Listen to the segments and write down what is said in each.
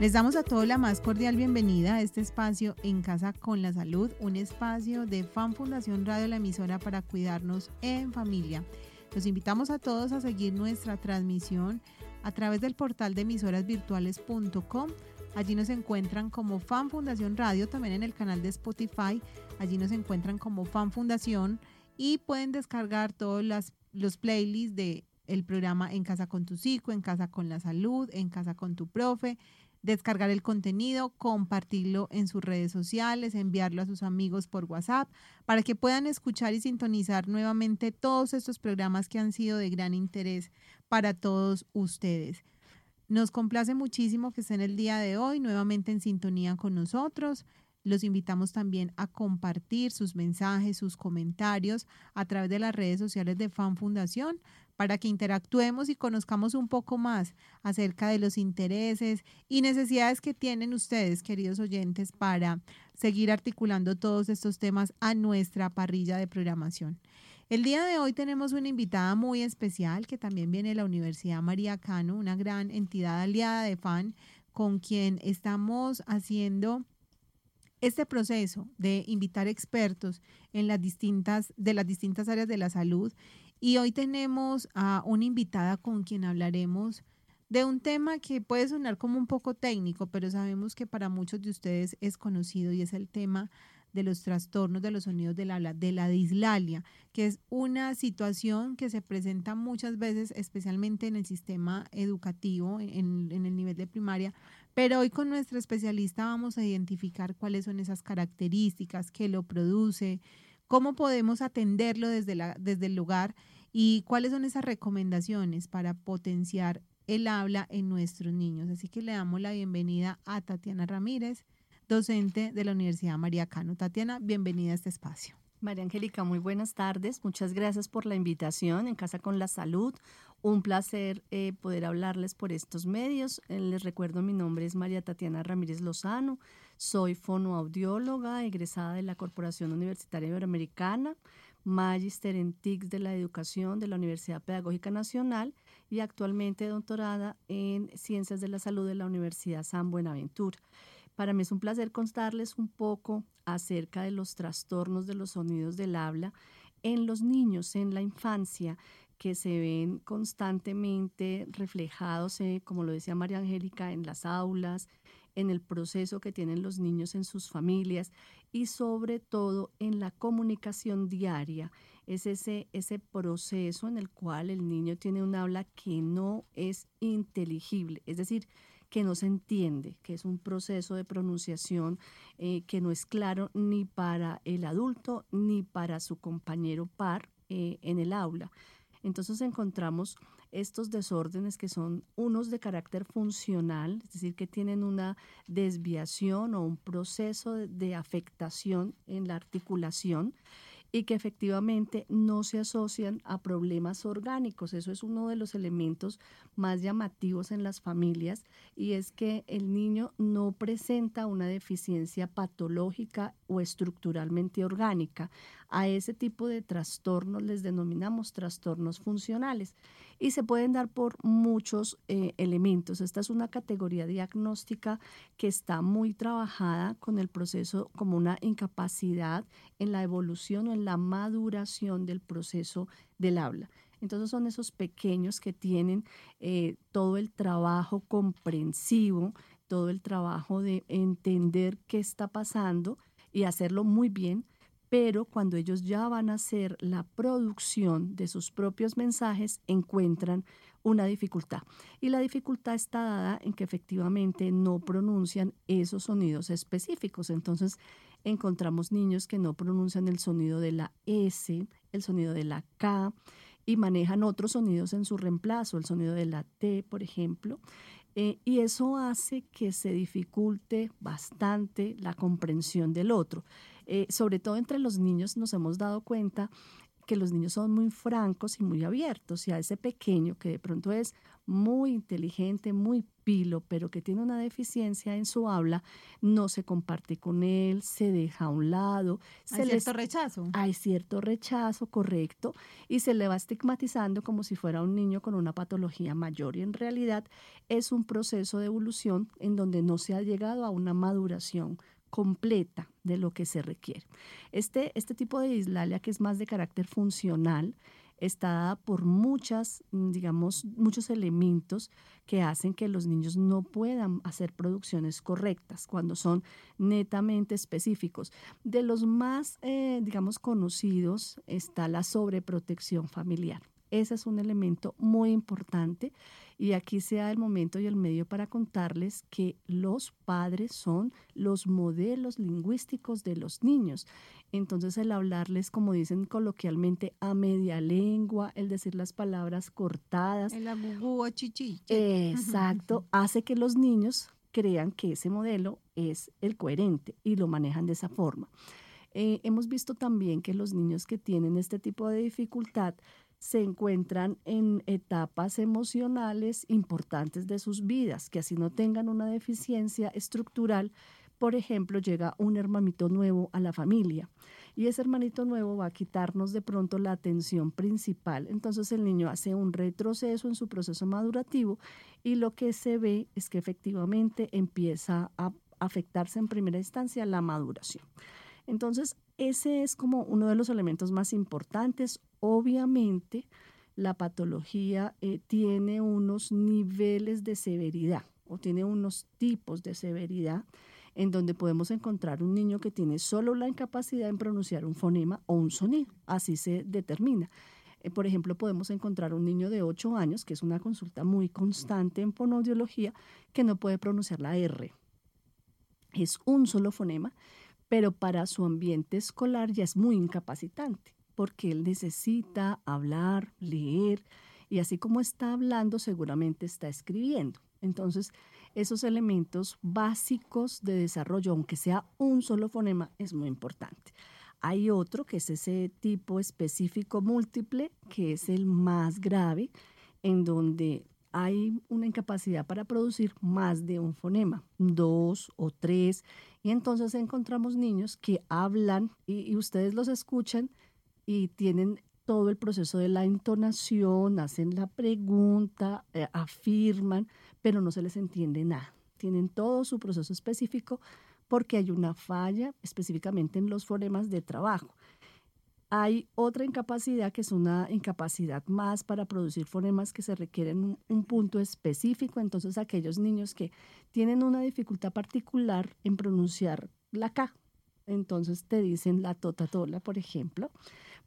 Les damos a todos la más cordial bienvenida a este espacio En Casa con la Salud, un espacio de Fan Fundación Radio, la emisora para cuidarnos en familia. Los invitamos a todos a seguir nuestra transmisión a través del portal de emisorasvirtuales.com. Allí nos encuentran como Fan Fundación Radio, también en el canal de Spotify. Allí nos encuentran como Fan Fundación y pueden descargar todos los playlists de programa En Casa con tu Psico, En Casa con la Salud, En Casa con tu Profe, descargar el contenido, compartirlo en sus redes sociales, enviarlo a sus amigos por WhatsApp, para que puedan escuchar y sintonizar nuevamente todos estos programas que han sido de gran interés para todos ustedes. Nos complace muchísimo que estén el día de hoy nuevamente en sintonía con nosotros. Los invitamos también a compartir sus mensajes, sus comentarios a través de las redes sociales de Fan Fundación para que interactuemos y conozcamos un poco más acerca de los intereses y necesidades que tienen ustedes, queridos oyentes, para seguir articulando todos estos temas a nuestra parrilla de programación. El día de hoy tenemos una invitada muy especial que también viene de la Universidad María Cano, una gran entidad aliada de FAN con quien estamos haciendo este proceso de invitar expertos en las distintas de las distintas áreas de la salud y hoy tenemos a una invitada con quien hablaremos de un tema que puede sonar como un poco técnico, pero sabemos que para muchos de ustedes es conocido y es el tema de los trastornos de los sonidos del habla, de la dislalia, que es una situación que se presenta muchas veces, especialmente en el sistema educativo, en, en el nivel de primaria, pero hoy con nuestra especialista vamos a identificar cuáles son esas características, qué lo produce, cómo podemos atenderlo desde, la, desde el lugar y cuáles son esas recomendaciones para potenciar el habla en nuestros niños. Así que le damos la bienvenida a Tatiana Ramírez, docente de la Universidad María Cano. Tatiana, bienvenida a este espacio. María Angélica, muy buenas tardes. Muchas gracias por la invitación en Casa con la Salud. Un placer eh, poder hablarles por estos medios. Eh, les recuerdo, mi nombre es María Tatiana Ramírez Lozano. Soy fonoaudióloga, egresada de la Corporación Universitaria Iberoamericana, magíster en TICS de la Educación de la Universidad Pedagógica Nacional y actualmente doctorada en Ciencias de la Salud de la Universidad San Buenaventura. Para mí es un placer contarles un poco acerca de los trastornos de los sonidos del habla en los niños, en la infancia, que se ven constantemente reflejados, eh, como lo decía María Angélica, en las aulas, en el proceso que tienen los niños en sus familias y sobre todo en la comunicación diaria. Es ese, ese proceso en el cual el niño tiene un habla que no es inteligible, es decir, que no se entiende, que es un proceso de pronunciación eh, que no es claro ni para el adulto ni para su compañero par eh, en el aula. Entonces encontramos estos desórdenes que son unos de carácter funcional, es decir, que tienen una desviación o un proceso de afectación en la articulación y que efectivamente no se asocian a problemas orgánicos. Eso es uno de los elementos más llamativos en las familias y es que el niño no presenta una deficiencia patológica o estructuralmente orgánica. A ese tipo de trastornos les denominamos trastornos funcionales y se pueden dar por muchos eh, elementos. Esta es una categoría diagnóstica que está muy trabajada con el proceso como una incapacidad en la evolución o en la maduración del proceso del habla. Entonces son esos pequeños que tienen eh, todo el trabajo comprensivo, todo el trabajo de entender qué está pasando y hacerlo muy bien, pero cuando ellos ya van a hacer la producción de sus propios mensajes, encuentran una dificultad. Y la dificultad está dada en que efectivamente no pronuncian esos sonidos específicos. Entonces, encontramos niños que no pronuncian el sonido de la S, el sonido de la K y manejan otros sonidos en su reemplazo, el sonido de la T, por ejemplo. Eh, y eso hace que se dificulte bastante la comprensión del otro. Eh, sobre todo entre los niños nos hemos dado cuenta que los niños son muy francos y muy abiertos y a ese pequeño que de pronto es muy inteligente, muy pilo, pero que tiene una deficiencia en su habla, no se comparte con él, se deja a un lado. Hay cierto rechazo. Hay cierto rechazo, correcto, y se le va estigmatizando como si fuera un niño con una patología mayor y en realidad es un proceso de evolución en donde no se ha llegado a una maduración completa de lo que se requiere. Este, este tipo de dislalia, que es más de carácter funcional, está dada por muchas, mm, digamos, muchos elementos que hacen que los niños no puedan hacer producciones correctas cuando son netamente específicos. De los más, eh, digamos, conocidos está la sobreprotección familiar. Ese es un elemento muy importante y aquí sea el momento y el medio para contarles que los padres son los modelos lingüísticos de los niños. Entonces el hablarles, como dicen coloquialmente, a media lengua, el decir las palabras cortadas. El agugú chichi. Exacto, hace que los niños crean que ese modelo es el coherente y lo manejan de esa forma. Eh, hemos visto también que los niños que tienen este tipo de dificultad se encuentran en etapas emocionales importantes de sus vidas, que así no tengan una deficiencia estructural. Por ejemplo, llega un hermanito nuevo a la familia y ese hermanito nuevo va a quitarnos de pronto la atención principal. Entonces el niño hace un retroceso en su proceso madurativo y lo que se ve es que efectivamente empieza a afectarse en primera instancia la maduración. Entonces, ese es como uno de los elementos más importantes. Obviamente, la patología eh, tiene unos niveles de severidad o tiene unos tipos de severidad en donde podemos encontrar un niño que tiene solo la incapacidad en pronunciar un fonema o un sonido. Así se determina. Eh, por ejemplo, podemos encontrar un niño de 8 años, que es una consulta muy constante en fonoaudiología, que no puede pronunciar la R. Es un solo fonema pero para su ambiente escolar ya es muy incapacitante, porque él necesita hablar, leer, y así como está hablando, seguramente está escribiendo. Entonces, esos elementos básicos de desarrollo, aunque sea un solo fonema, es muy importante. Hay otro que es ese tipo específico múltiple, que es el más grave, en donde hay una incapacidad para producir más de un fonema, dos o tres, y entonces encontramos niños que hablan y, ustedes los escuchan y tienen todo el proceso de la entonación, hacen la pregunta, eh, afirman, pero no se les entiende nada. Tienen todo su proceso específico porque hay una falla específicamente en los fonemas de trabajo. Hay otra incapacidad que es una incapacidad más para producir fonemas que se requieren un, punto específico. Entonces, aquellos niños que tienen una dificultad particular en pronunciar la K, entonces te dicen la totatola, por ejemplo,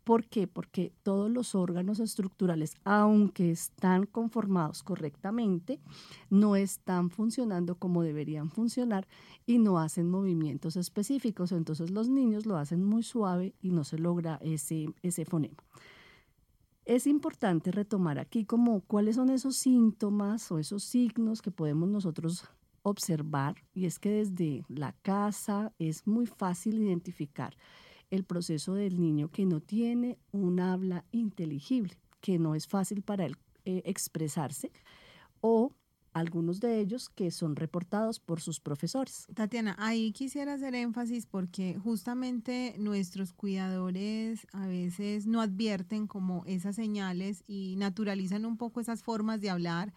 ¿Por qué? Porque todos los órganos estructurales, aunque están conformados correctamente, no están funcionando como deberían funcionar y no hacen movimientos específicos. Entonces los niños lo hacen muy suave y no se logra ese, ese fonema. Es importante retomar aquí como cuáles son esos síntomas o esos signos que podemos nosotros observar y es que desde la casa es muy fácil identificar el proceso del niño que no tiene un habla inteligible, que no es fácil para él eh, expresarse, o algunos de ellos que son reportados por sus profesores. Tatiana, ahí quisiera hacer énfasis porque justamente nuestros cuidadores a veces no advierten como esas señales y naturalizan un poco esas formas de hablar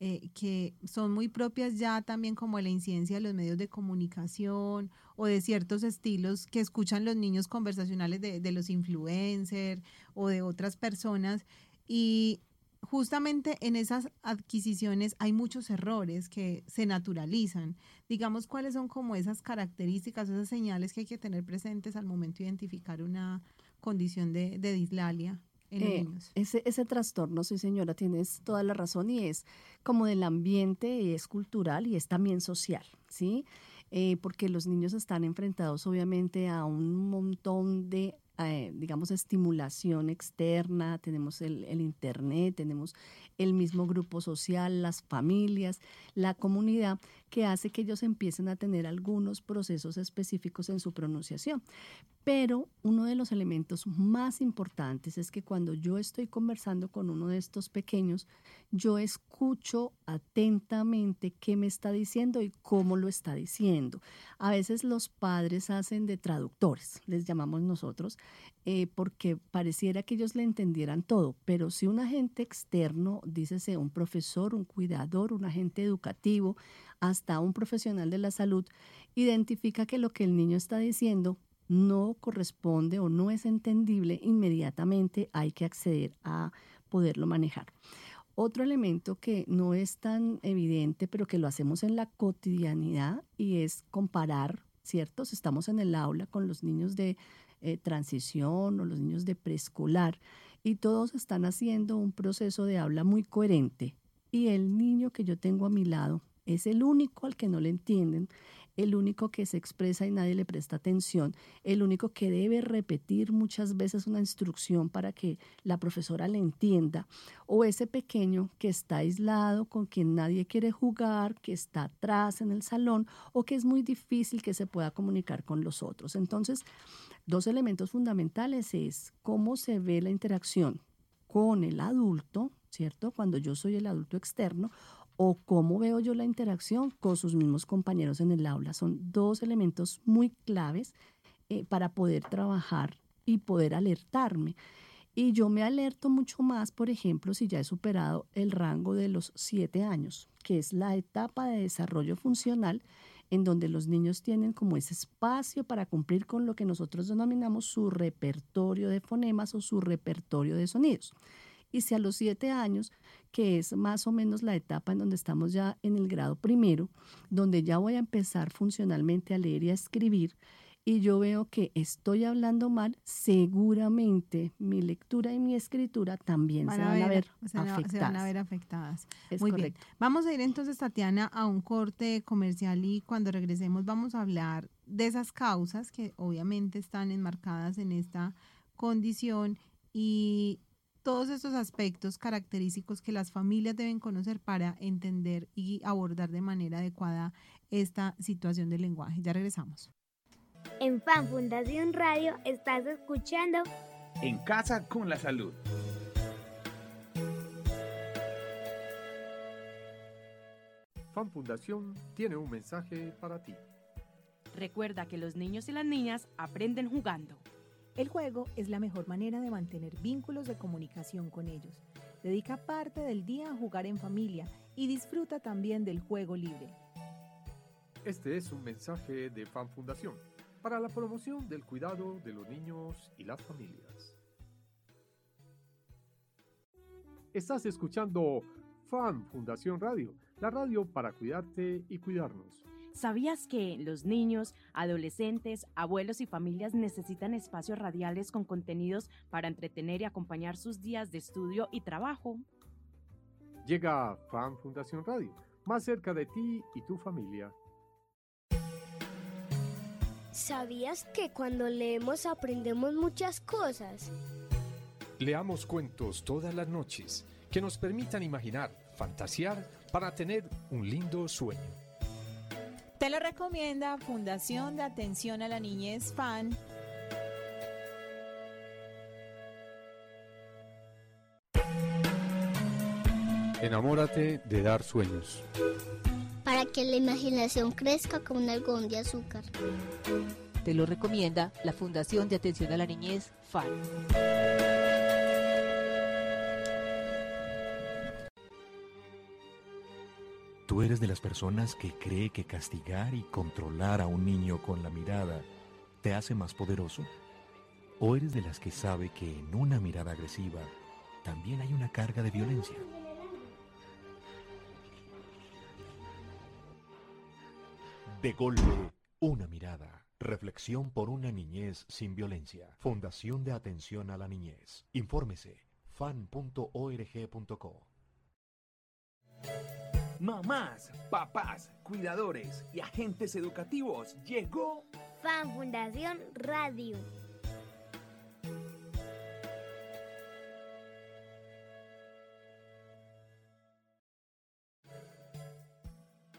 eh, que son muy propias ya también como la incidencia de los medios de comunicación o de ciertos estilos que escuchan los niños conversacionales de, los influencers o de otras personas. Y justamente en esas adquisiciones hay muchos errores que se naturalizan. Digamos, ¿cuáles son como esas características, esas señales que hay que tener presentes al momento de identificar una condición de, de dislalia? Eh, ese, ese trastorno, sí señora, tienes toda la razón y es como del ambiente, y es cultural y es también social, ¿sí? Eh, porque los niños están enfrentados obviamente a un montón de eh, digamos, estimulación externa, tenemos el, el, Internet, tenemos el mismo grupo social, las familias, la comunidad, que hace que ellos empiecen a tener algunos procesos específicos en su pronunciación. Pero uno de los elementos más importantes es que cuando yo estoy conversando con uno de estos pequeños, yo escucho atentamente qué me está diciendo y cómo lo está diciendo. A veces los padres hacen de traductores, les llamamos nosotros, eh, porque pareciera que ellos le entendieran todo, pero si un agente externo, dícese un profesor, un cuidador, un agente educativo, hasta un profesional de la salud, identifica que lo que el niño está diciendo no corresponde o no es entendible, inmediatamente hay que acceder a poderlo manejar. Otro elemento que no es tan evidente, pero que lo hacemos en la cotidianidad y es comparar, ¿cierto? Si estamos en el aula con los niños de eh, transición o los niños de preescolar y todos están haciendo un proceso de habla muy coherente y el niño que yo tengo a mi lado es el único al que no le entienden, el único que se expresa y nadie le presta atención, el único que debe repetir muchas veces una instrucción para que la profesora le entienda, o ese pequeño que está aislado, con quien nadie quiere jugar, que está atrás en el salón, o que es muy difícil que se pueda comunicar con los otros. Entonces, dos elementos fundamentales es cómo se ve la interacción con el adulto, ¿cierto? Cuando yo soy el adulto externo, o cómo veo yo la interacción con sus mismos compañeros en el aula. Son dos elementos muy claves eh, para poder trabajar y poder alertarme. Y yo me alerto mucho más, por ejemplo, si ya he superado el rango de los siete años, que es la etapa de desarrollo funcional en donde los niños tienen como ese espacio para cumplir con lo que nosotros denominamos su repertorio de fonemas o su repertorio de sonidos. Y si a los siete años que es más o menos la etapa en donde estamos ya en el grado primero, donde ya voy a empezar funcionalmente a leer y a escribir, y yo veo que estoy hablando mal, seguramente mi lectura y mi escritura también se, van a ver afectadas. Se van a ver afectadas. Muy bien. Vamos a ir entonces, Tatiana, a un corte comercial y cuando regresemos vamos a hablar de esas causas que obviamente están enmarcadas en esta condición y todos estos aspectos característicos que las familias deben conocer para entender y abordar de manera adecuada esta situación del lenguaje. Ya regresamos. En Fan Fundación Radio estás escuchando En Casa con la Salud. Fan Fundación tiene un mensaje para ti. Recuerda que los niños y las niñas aprenden jugando. El juego es la mejor manera de mantener vínculos de comunicación con ellos. Dedica parte del día a jugar en familia y disfruta también del juego libre. Este es un mensaje de Fan Fundación para la promoción del cuidado de los niños y las familias. Estás escuchando Fan Fundación Radio, la radio para cuidarte y cuidarnos. ¿Sabías que los niños, adolescentes, abuelos y familias necesitan espacios radiales con contenidos para entretener y acompañar sus días de estudio y trabajo? Llega Fan Fundación Radio, más cerca de ti y tu familia. ¿Sabías que cuando leemos aprendemos muchas cosas? Leamos cuentos todas las noches que nos permitan imaginar, fantasear para tener un lindo sueño. Te lo recomienda Fundación de Atención a la Niñez FAN. Enamórate de dar sueños. Para que la imaginación crezca como un algodón de azúcar. Te lo recomienda la Fundación de Atención a la Niñez FAN. ¿Tú eres de las personas que cree que castigar y controlar a un niño con la mirada te hace más poderoso? ¿O eres de las que sabe que en una mirada agresiva también hay una carga de violencia? De golpe, una mirada. Reflexión por una niñez sin violencia. Fundación de Atención a la Niñez. Infórmese fan.org.co. Mamás, papás, cuidadores y agentes educativos, llegó Fan Fundación Radio.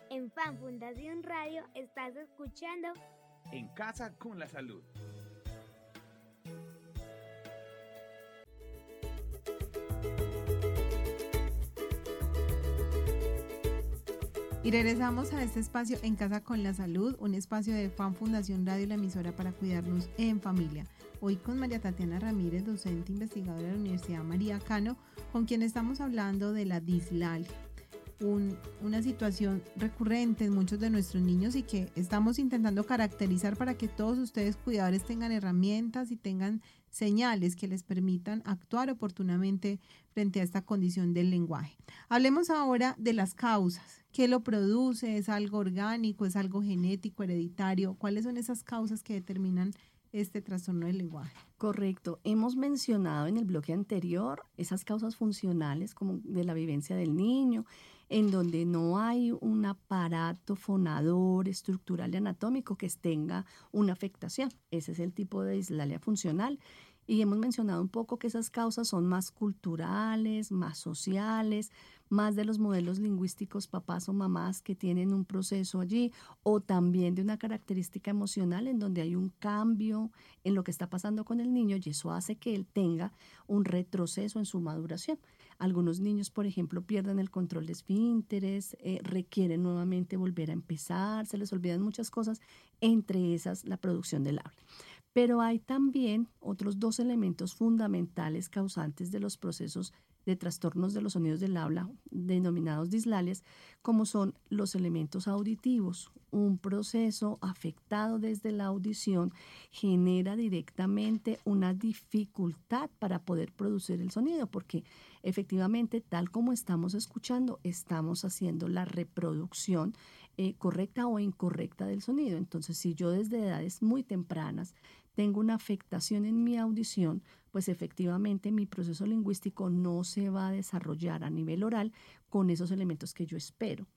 En Fan Fundación Radio estás escuchando En Casa con la Salud. Y regresamos a este espacio En Casa con la Salud, un espacio de Fan Fundación Radio, la emisora para cuidarnos en familia. Hoy con María Tatiana Ramírez, docente investigadora de la Universidad María Cano, con quien estamos hablando de la una situación recurrente en muchos de nuestros niños y que estamos intentando caracterizar para que todos ustedes cuidadores tengan herramientas y tengan señales que les permitan actuar oportunamente frente a esta condición del lenguaje. Hablemos ahora de las causas. ¿Qué lo produce? ¿Es algo orgánico? ¿Es algo genético, hereditario? ¿Cuáles son esas causas que determinan este trastorno del lenguaje? Correcto. Hemos mencionado en el bloque anterior esas causas funcionales como de la vivencia del niño, en donde no hay un aparato fonador estructural y anatómico que tenga una afectación. Ese es el tipo de dislalia funcional. Y hemos mencionado un poco que esas causas son más culturales, más sociales, más de los modelos lingüísticos papás o mamás que tienen un proceso allí, o también de una característica emocional en donde hay un cambio en lo que está pasando con el niño y eso hace que él tenga un retroceso en su maduración. Algunos niños, por ejemplo, pierden el control de esfínteres, eh, requieren nuevamente volver a empezar, se les olvidan muchas cosas, entre esas la producción del habla. Pero hay también otros dos elementos fundamentales causantes de los procesos de trastornos de los sonidos del habla, denominados dislalias, como son los elementos auditivos. Un proceso afectado desde la audición genera directamente una dificultad para poder producir el sonido, porque efectivamente, tal como estamos escuchando, estamos haciendo la reproducción eh, correcta o incorrecta del sonido. Entonces, si yo desde edades muy tempranas tengo una afectación en mi audición, pues efectivamente mi proceso lingüístico no se va a desarrollar a nivel oral con esos elementos que yo espero.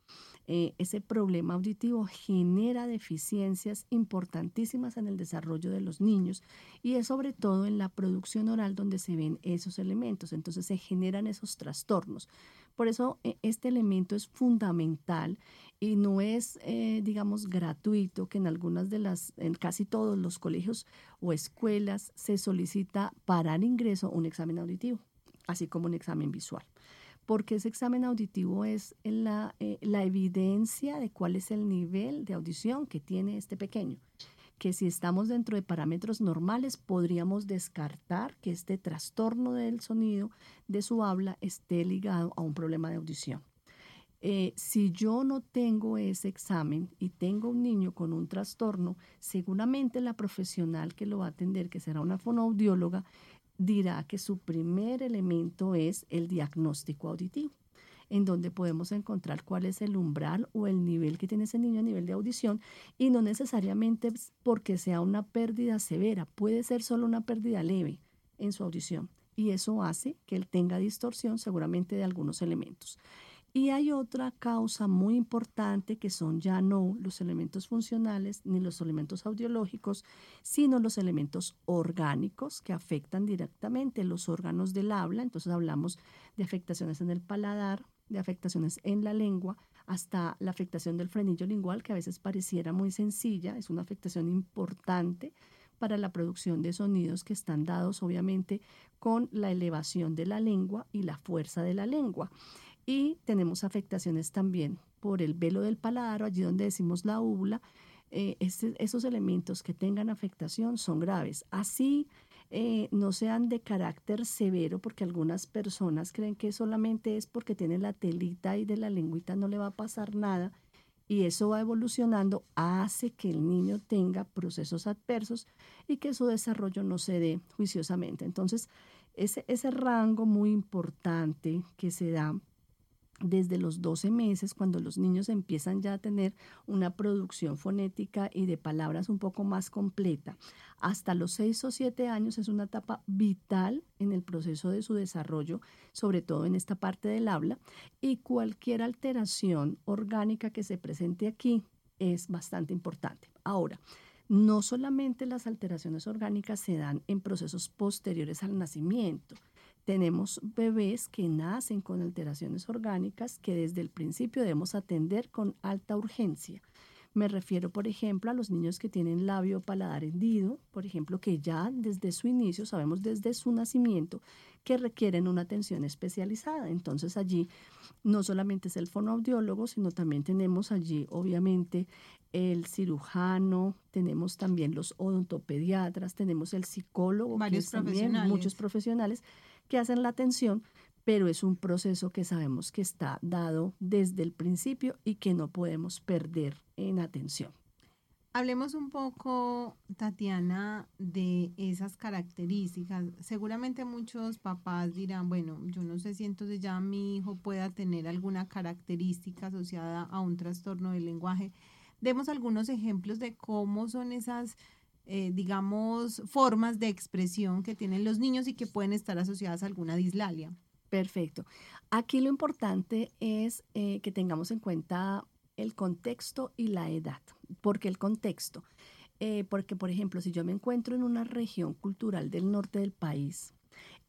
Eh, ese problema auditivo genera deficiencias importantísimas en el desarrollo de los niños y es sobre todo en la producción oral donde se ven esos elementos, entonces se generan esos trastornos. Por eso e, este elemento es fundamental y no es, eh, digamos, gratuito que en algunas de las, en casi todos los colegios o escuelas se solicita para el ingreso un examen auditivo, así como un examen visual. Porque ese examen auditivo es la, eh, la evidencia de cuál es el nivel de audición que tiene este pequeño que si estamos dentro de parámetros normales podríamos descartar que este trastorno del sonido de su habla esté ligado a un problema de audición. Eh, si yo no tengo ese examen y tengo un niño con un trastorno, seguramente la profesional que lo va a atender, que será una fonoaudióloga, dirá que su primer elemento es el diagnóstico auditivo en donde podemos encontrar cuál es el umbral o el nivel que tiene ese niño a nivel de audición y no necesariamente porque sea una pérdida severa, puede ser solo una pérdida leve en su audición y eso hace que él tenga distorsión seguramente de algunos elementos. Y hay otra causa muy importante que son ya no los elementos funcionales ni los elementos audiológicos, sino los elementos orgánicos que afectan directamente los órganos del habla. Entonces hablamos de afectaciones en el paladar, de afectaciones en la lengua, hasta la afectación del frenillo lingual, que a veces pareciera muy sencilla, es una afectación importante para la producción de sonidos que están dados obviamente con la elevación de la lengua y la fuerza de la lengua. Y tenemos afectaciones también por el velo del paladar, allí donde decimos la úvula. Eh, esos elementos que tengan afectación son graves. Así eh, no sean de carácter severo, porque algunas personas creen que solamente es porque tiene la telita y de la lengüita no le va a pasar nada. Y eso va evolucionando, hace que el niño tenga procesos adversos y que su desarrollo no se dé juiciosamente. Entonces, ese, ese rango muy importante que se da desde los 12 meses, cuando los niños empiezan ya a tener una producción fonética y de palabras un poco más completa, hasta los 6 o 7 años es una etapa vital en el proceso de su desarrollo, sobre todo en esta parte del habla, y cualquier alteración orgánica que se presente aquí es bastante importante. Ahora, no solamente las alteraciones orgánicas se dan en procesos posteriores al nacimiento, tenemos bebés que nacen con alteraciones orgánicas que desde el principio debemos atender con alta urgencia. Me refiero, por ejemplo, a los niños que tienen labio paladar hendido, por ejemplo, que ya desde su inicio, sabemos desde su nacimiento, que requieren una atención especializada. Entonces allí no solamente es el fonoaudiólogo, sino también tenemos allí, obviamente, el cirujano, tenemos también los odontopediatras, tenemos el psicólogo, Varios también muchos profesionales que hacen la atención, pero es un proceso que sabemos que está dado desde el principio y que no podemos perder en atención. Hablemos un poco, Tatiana, de esas características. Seguramente muchos papás dirán, bueno, yo no sé si entonces ya mi hijo pueda tener alguna característica asociada a un trastorno del lenguaje. Demos algunos ejemplos de cómo son esas, eh, digamos, formas de expresión que tienen los niños y que pueden estar asociadas a alguna dislalia. Perfecto. Aquí lo importante es eh, que tengamos en cuenta el contexto y la edad. ¿Por qué el contexto? Eh, porque, por ejemplo, si yo me encuentro en una región cultural del norte del país,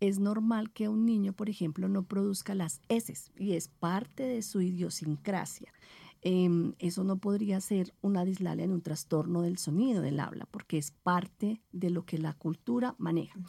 es normal que un niño, por ejemplo, no produzca las S y es parte de su idiosincrasia. Em, eso no podría ser una dislalia en un trastorno del sonido del habla, porque es parte de lo que la cultura maneja.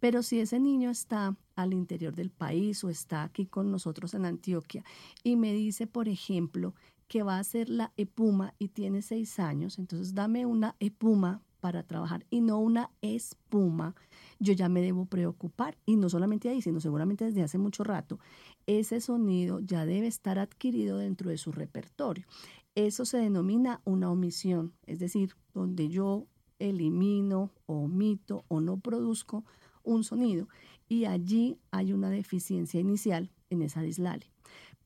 Pero si ese niño está al interior del país o está aquí con nosotros en Antioquia y me dice, por ejemplo, que va a hacer la EPUMA y tiene seis años, entonces dame una EPUMA para trabajar y no una espuma, yo ya me debo preocupar. Y no solamente ahí, sino seguramente desde hace mucho rato, ese sonido ya debe estar adquirido dentro de su repertorio. Eso se denomina una omisión, es decir, donde yo elimino, omito o no produzco un sonido y allí hay una deficiencia inicial en esa dislalia.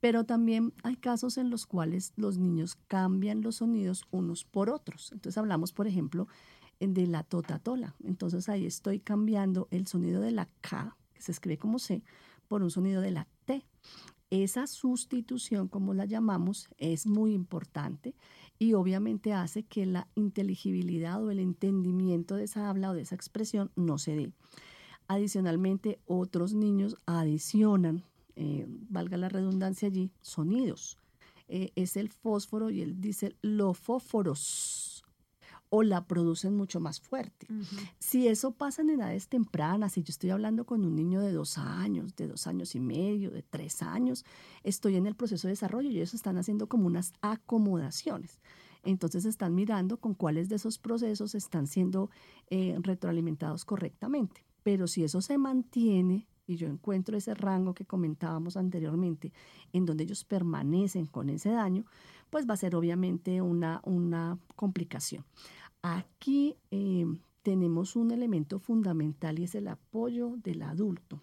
Pero también hay casos en los cuales los niños cambian los sonidos unos por otros. Entonces hablamos, por ejemplo, de la totatola. Entonces ahí estoy cambiando el sonido de la K, que se escribe como C, por un sonido de la T. Esa sustitución, como la llamamos, es muy importante y obviamente hace que la inteligibilidad o el entendimiento de esa habla o de esa expresión no se dé. Adicionalmente, otros niños adicionan, eh, valga la redundancia allí, sonidos. Eh, es el fósforo y él dice los fósforos o la producen mucho más fuerte. Si eso pasa en edades tempranas, si yo estoy hablando con un niño de dos años, de dos años y medio, de tres años, estoy en el proceso de desarrollo y ellos están haciendo como unas acomodaciones. Entonces están mirando con cuáles de esos procesos están siendo eh, retroalimentados correctamente. Pero si eso se mantiene y yo encuentro ese rango que comentábamos anteriormente, en donde ellos permanecen con ese daño, pues va a ser obviamente una, una complicación. Aquí eh, tenemos un elemento fundamental y es el apoyo del adulto.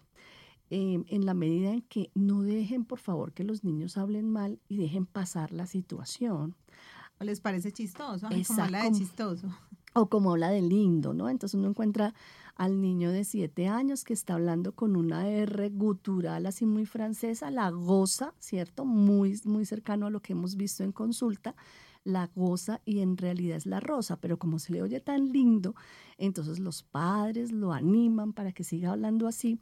Eh, en la medida en que no dejen, por favor, que los niños hablen mal y dejen pasar la situación. ¿O les parece chistoso? Ay, como habla de Exacto. chistoso. O como habla de lindo, ¿no? Entonces uno encuentra al niño de siete años que está hablando con una R gutural así muy francesa, la goza, ¿cierto? Muy, muy cercano a lo que hemos visto en consulta, la goza y en realidad es la rosa, pero como se le oye tan lindo, entonces los padres lo animan para que siga hablando así.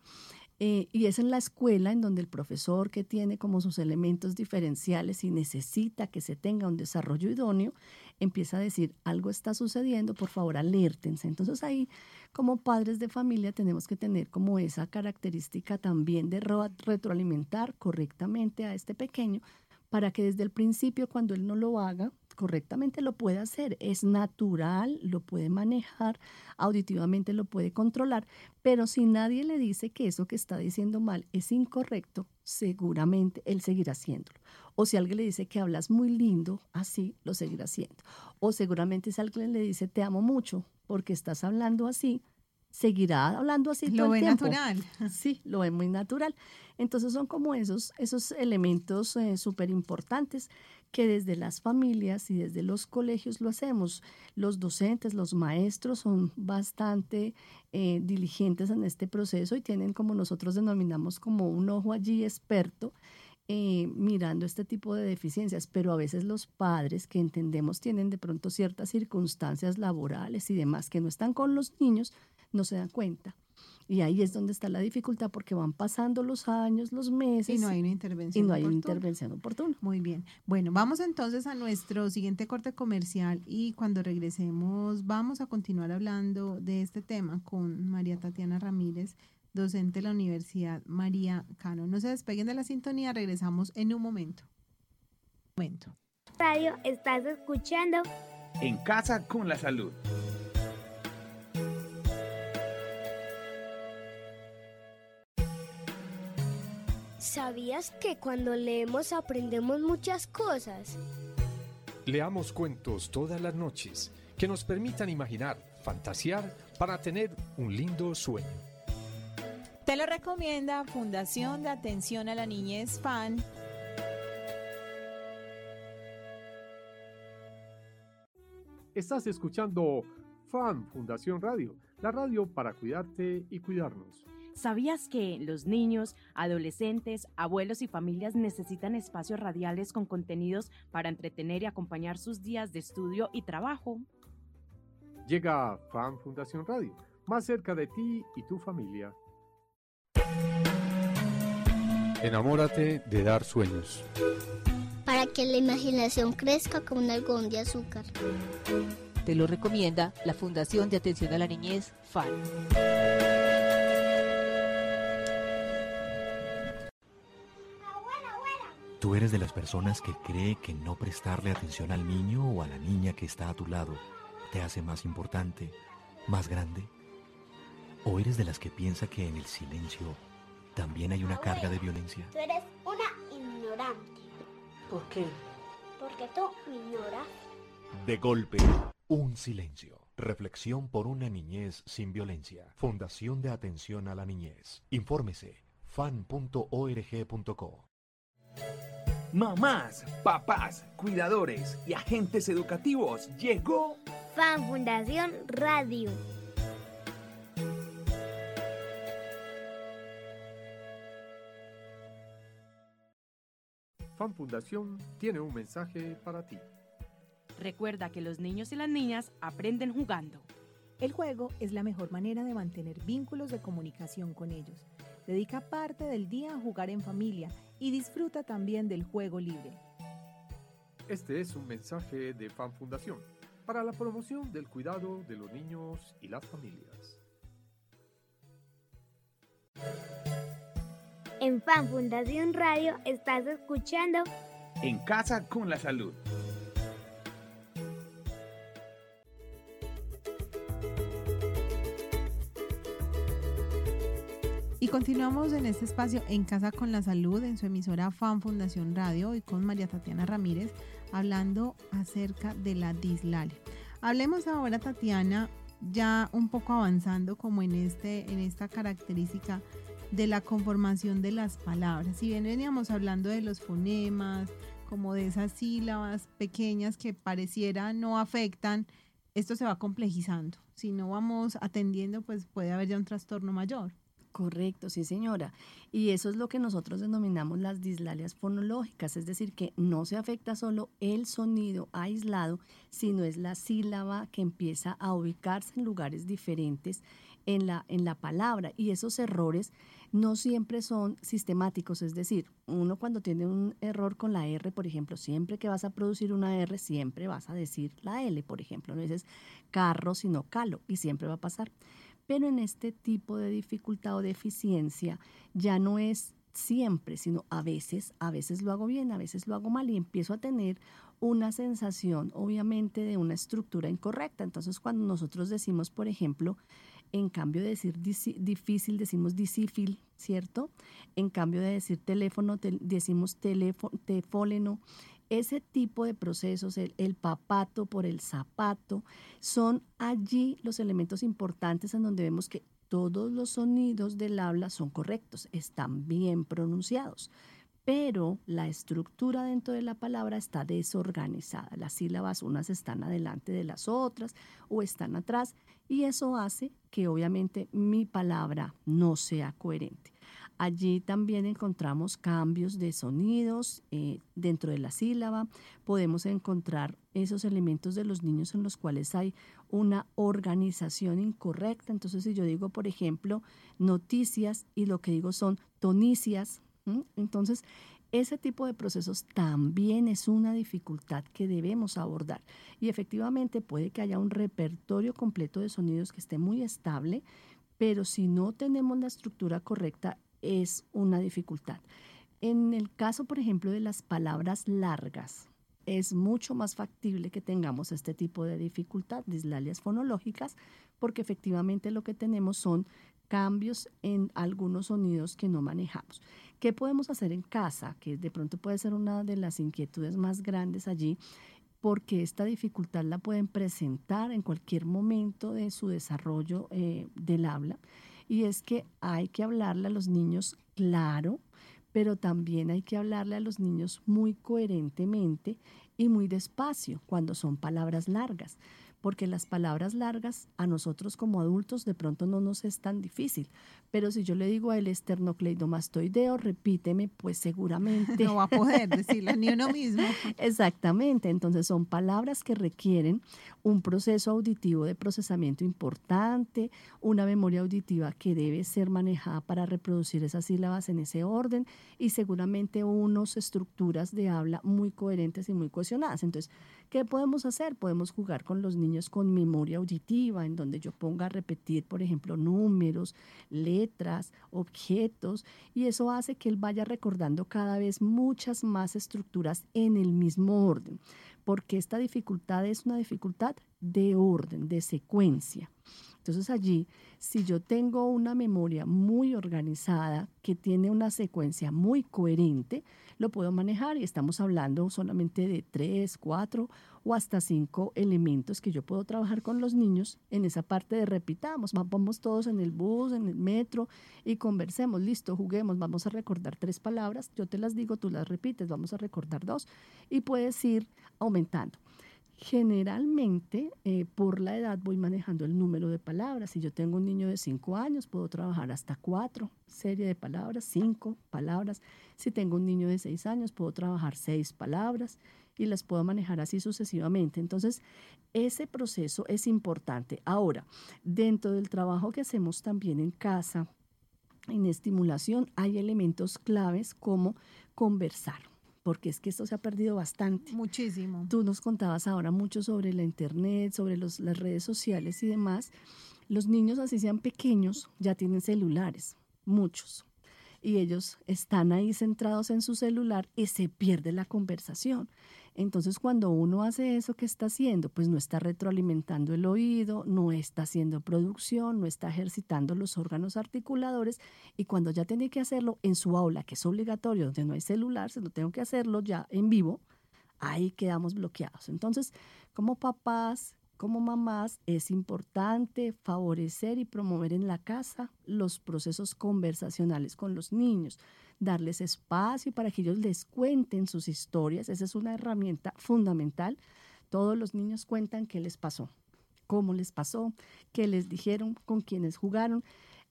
Eh, y es en la escuela en donde el profesor que tiene como sus elementos diferenciales y necesita que se tenga un desarrollo idóneo, empieza a decir, algo está sucediendo, por favor, alértense. Entonces ahí, como padres de familia, tenemos que tener como esa característica también de ro- retroalimentar correctamente a este pequeño para que desde el principio, cuando él no lo haga correctamente, lo pueda hacer. Es natural, lo puede manejar, auditivamente lo puede controlar, pero si nadie le dice que eso que está diciendo mal es incorrecto, seguramente él seguirá haciéndolo. O si alguien le dice que hablas muy lindo, así lo seguirá haciendo. O seguramente si alguien le dice te amo mucho porque estás hablando así, seguirá hablando así Lo todo ve el tiempo. natural. Sí, lo ve muy natural. Entonces son como esos, esos elementos súper importantes que desde las familias y desde los colegios lo hacemos. Los docentes, los maestros son bastante eh, diligentes en este proceso y tienen como nosotros denominamos como un ojo allí experto eh, mirando este tipo de deficiencias, pero a veces los padres que entendemos tienen de pronto ciertas circunstancias laborales y demás que no están con los niños, no se dan cuenta. Y ahí es donde está la dificultad porque van pasando los años, los meses. Y no hay una intervención. Y no hay una intervención oportuna. Muy bien. Bueno, vamos entonces a nuestro siguiente corte comercial y cuando regresemos vamos a continuar hablando de este tema con María Tatiana Ramírez, docente de la Universidad María Cano. No se despeguen de la sintonía, regresamos en un momento. Un momento. Radio, estás escuchando En casa con la salud. ¿Sabías que cuando leemos aprendemos muchas cosas? Leamos cuentos todas las noches que nos permitan imaginar, fantasear para tener un lindo sueño. Te lo recomienda Fundación de Atención a la Niñez FAN. Estás escuchando FAN Fundación Radio, la radio para cuidarte y cuidarnos. ¿Sabías que los niños, adolescentes, abuelos y familias necesitan espacios radiales con contenidos para entretener y acompañar sus días de estudio y trabajo? Llega FAN Fundación Radio, más cerca de ti y tu familia. Enamórate de dar sueños. Para que la imaginación crezca como un algodón de azúcar. Te lo recomienda la Fundación de Atención a la Niñez, FAN. ¿Tú eres de las personas que cree que no prestarle atención al niño o a la niña que está a tu lado te hace más importante, más grande? ¿O eres de las que piensa que en el silencio también hay una carga de violencia? Tú eres una ignorante. ¿Por qué? Porque tú me ignoras. De golpe, un silencio. Reflexión por una niñez sin violencia. Fundación de Atención a la Niñez. Infórmese fan.org.co. Mamás, papás, cuidadores y agentes educativos, llegó Fan Fundación Radio. FAN Fundación tiene un mensaje para ti. Recuerda que los niños y las niñas aprenden jugando. El juego es la mejor manera de mantener vínculos de comunicación con ellos. Dedica parte del día a jugar en familia y disfruta también del juego libre. Este es un mensaje de FAN Fundación para la promoción del cuidado de los niños y las familias. En Fan Fundación Radio estás escuchando En casa con la salud. Y continuamos en este espacio en Casa con la Salud, en su emisora FAN Fundación Radio, y con María Tatiana Ramírez, hablando acerca de la dislalia. Hablemos ahora, Tatiana, ya un poco avanzando como en, este, en esta característica de la conformación de las palabras. Si bien veníamos hablando de los fonemas, como de esas sílabas pequeñas que pareciera no afectan, esto se va complejizando. Si no vamos atendiendo, pues puede haber ya un trastorno mayor. Correcto, sí señora. Y eso es lo que nosotros denominamos las dislalias fonológicas, es decir, que no se afecta solo el sonido aislado, sino es la sílaba que empieza a ubicarse en lugares diferentes en la, en la palabra. Y esos errores no siempre son sistemáticos, es decir, uno cuando tiene un error con la R, por ejemplo, siempre que vas a producir una R, siempre vas a decir la L, por ejemplo, no dices carro, sino calo, y siempre va a pasar. Pero en este tipo de dificultad o deficiencia ya no es siempre, sino a veces, a veces lo hago bien, a veces lo hago mal y empiezo a tener una sensación, obviamente, de una estructura incorrecta. Entonces, cuando nosotros decimos, por ejemplo, en cambio de decir difícil, decimos disífil, ¿cierto? En cambio de decir teléfono, decimos tefóleno. Ese tipo de procesos, el, el, papato por el zapato, son allí los elementos importantes en donde vemos que todos los sonidos del habla son correctos, están bien pronunciados, pero la estructura dentro de la palabra está desorganizada. Las sílabas unas están adelante de las otras o están atrás y eso hace que obviamente mi palabra no sea coherente. Allí también encontramos cambios de sonidos eh, dentro de la sílaba. Podemos encontrar esos elementos de los niños en los cuales hay una organización incorrecta. Entonces, si yo digo, por ejemplo, noticias y lo que digo son tonicias, entonces ese tipo de procesos también es una dificultad que debemos abordar. Y efectivamente puede que haya un repertorio completo de sonidos que esté muy estable, pero si no tenemos la estructura correcta, es una dificultad. En el caso, por ejemplo, de las palabras largas, es mucho más factible que tengamos este tipo de dificultad, dislalias fonológicas, porque efectivamente lo que tenemos son cambios en algunos sonidos que no manejamos. ¿Qué podemos hacer en casa? Que de pronto puede ser una de las inquietudes más grandes allí, porque esta dificultad la pueden presentar en cualquier momento de su desarrollo eh, del habla. Y es que hay que hablarle a los niños claro, pero también hay que hablarle a los niños muy coherentemente y muy despacio cuando son palabras largas porque las palabras largas a nosotros como adultos de pronto no nos es tan difícil. Pero si yo le digo a él esternocleidomastoideo, repíteme, pues seguramente... No va a poder decirle ni uno mismo. Exactamente, entonces son palabras que requieren un proceso auditivo de procesamiento importante, una memoria auditiva que debe ser manejada para reproducir esas sílabas en ese orden y seguramente unas estructuras de habla muy coherentes y muy cohesionadas. Entonces, ¿qué podemos hacer? Podemos jugar con los niños con memoria auditiva, en donde yo ponga a repetir, por ejemplo, números, letras, objetos, y eso hace que él vaya recordando cada vez muchas más estructuras en el mismo orden, porque esta dificultad es una dificultad de orden, de secuencia. Entonces allí, si yo tengo una memoria muy organizada, que tiene una secuencia muy coherente, lo puedo manejar y estamos hablando solamente de tres, cuatro o hasta cinco elementos que yo puedo trabajar con los niños en esa parte de repitamos, vamos todos en el bus, en el metro y conversemos, listo, juguemos, vamos a recordar tres palabras, yo te las digo, tú las repites, vamos a recordar dos y puedes ir aumentando. Generalmente, eh, por la edad voy manejando el número de palabras. Si yo tengo un niño de cinco años, puedo trabajar hasta cuatro serie de palabras, cinco palabras. Si tengo un niño de seis años, puedo trabajar seis palabras y las puedo manejar así sucesivamente. Entonces, ese proceso es importante. Ahora, dentro del trabajo que hacemos también en casa, en estimulación, hay elementos claves como conversar porque es que esto se ha perdido bastante. Muchísimo. Tú nos contabas ahora mucho sobre la internet, sobre las redes sociales y demás. Los niños, así sean pequeños, ya tienen celulares, muchos. Y ellos están ahí centrados en su celular y se pierde la conversación. Entonces, cuando uno hace eso, ¿qué está haciendo? Pues no está retroalimentando el oído, no está haciendo producción, no está ejercitando los órganos articuladores y cuando ya tiene que hacerlo en su aula, que es obligatorio, donde no hay celular, se lo tengo que hacerlo ya en vivo, ahí quedamos bloqueados. Entonces, como papás, como mamás, es importante favorecer y promover en la casa los procesos conversacionales con los niños darles espacio para que ellos les cuenten sus historias. Esa es una herramienta fundamental. Todos los niños cuentan qué les pasó, cómo les pasó, qué les dijeron, con quiénes jugaron.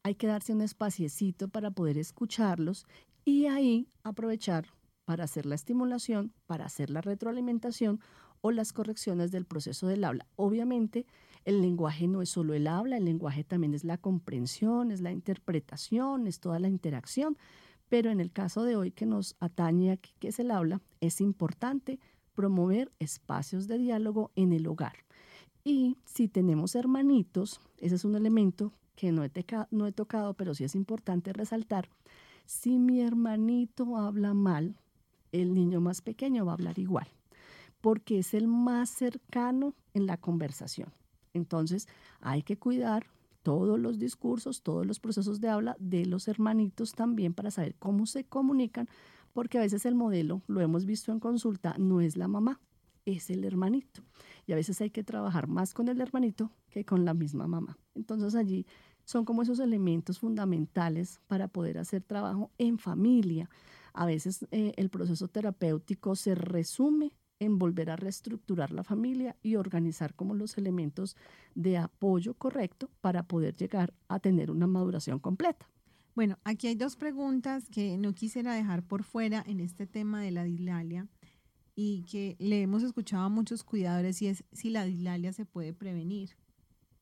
Hay que darse un espaciecito para poder escucharlos y ahí aprovechar para hacer la estimulación, para hacer la retroalimentación o las correcciones del proceso del habla. Obviamente, el lenguaje no es solo el habla, el lenguaje también es la comprensión, es la interpretación, es toda la interacción. Pero en el caso de hoy que nos atañe aquí, que es el habla, es importante promover espacios de diálogo en el hogar. Y si tenemos hermanitos, ese es un elemento que no he, no he tocado, pero sí es importante resaltar. Si mi hermanito habla mal, el niño más pequeño va a hablar igual, porque es el más cercano en la conversación. Entonces, hay que cuidar todos los discursos, todos los procesos de habla de los hermanitos también para saber cómo se comunican, porque a veces el modelo, lo hemos visto en consulta, no es la mamá, es el hermanito. Y a veces hay que trabajar más con el hermanito que con la misma mamá. Entonces allí son como esos elementos fundamentales para poder hacer trabajo en familia. A veces eh, el proceso terapéutico se resume en volver a reestructurar la familia y organizar como los elementos de apoyo correcto para poder llegar a tener una maduración completa. Bueno, aquí hay dos preguntas que no quisiera dejar por fuera en este tema de la dislalia y que le hemos escuchado a muchos cuidadores y es si la dislalia se puede prevenir,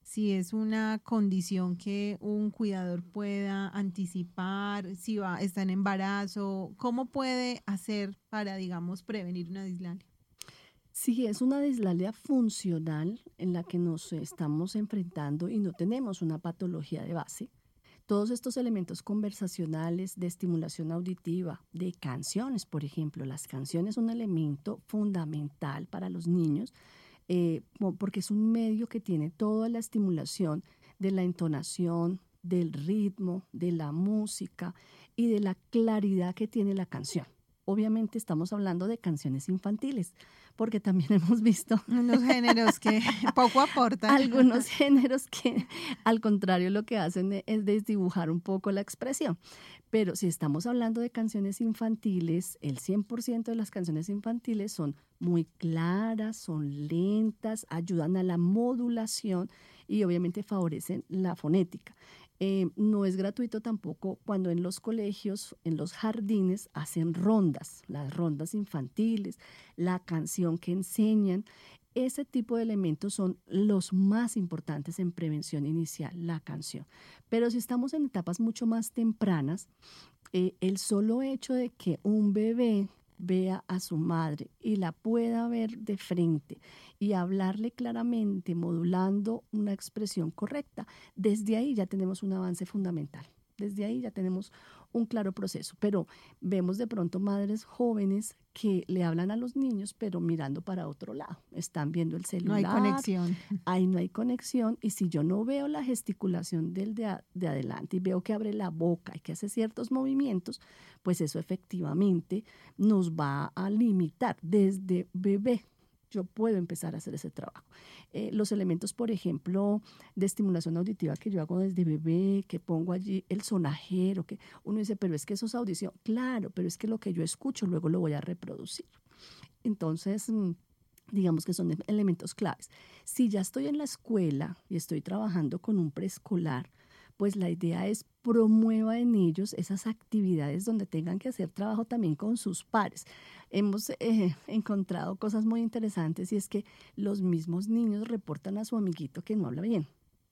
si es una condición que un cuidador pueda anticipar, si va, está en embarazo, ¿cómo puede hacer para, digamos, prevenir una dislalia? Sí, es una dislalia funcional en la que nos estamos enfrentando y no tenemos una patología de base todos estos elementos conversacionales de estimulación auditiva, de canciones, por ejemplo. Las canciones son un elemento fundamental para los niños eh, porque es un medio que tiene toda la estimulación de la entonación, del ritmo, de la música y de la claridad que tiene la canción. Obviamente estamos hablando de canciones infantiles, porque también hemos visto unos géneros que poco aportan. Algunos géneros que al contrario lo que hacen e, es desdibujar un poco la expresión. Pero si estamos hablando de canciones infantiles, el 100% de las canciones infantiles son muy claras, son lentas, ayudan a la modulación y obviamente favorecen la fonética. Eh, no es gratuito tampoco cuando en los colegios, en los jardines, hacen rondas, las rondas infantiles, la canción que enseñan. Ese tipo de elementos son los más importantes en prevención inicial, la canción. Pero si estamos en etapas mucho más tempranas, eh, el solo hecho de que un bebé vea a su madre y la pueda ver de frente y hablarle claramente, modulando una expresión correcta, desde ahí ya tenemos un avance fundamental. Desde ahí ya tenemos un claro proceso, pero vemos de pronto madres jóvenes que le hablan a los niños, pero mirando para otro lado. Están viendo el celular. No hay conexión. Ahí no hay conexión. Y si yo no veo la gesticulación del de, de adelante y veo que abre la boca y que hace ciertos movimientos, pues eso efectivamente nos va a limitar desde bebé yo puedo empezar a hacer ese trabajo. Eh, los elementos, por ejemplo, de estimulación auditiva que yo hago desde bebé, que pongo allí el sonajero, que uno dice, pero es que eso es audición. Claro, pero es que lo que yo escucho luego lo voy a reproducir. Entonces, mm, digamos que son elementos claves. Si ya estoy en la escuela y estoy trabajando con un preescolar, pues la idea es promueva en ellos esas actividades donde tengan que hacer trabajo también con sus pares. Hemos eh, encontrado cosas muy interesantes y es que los mismos niños reportan a su amiguito que no habla bien.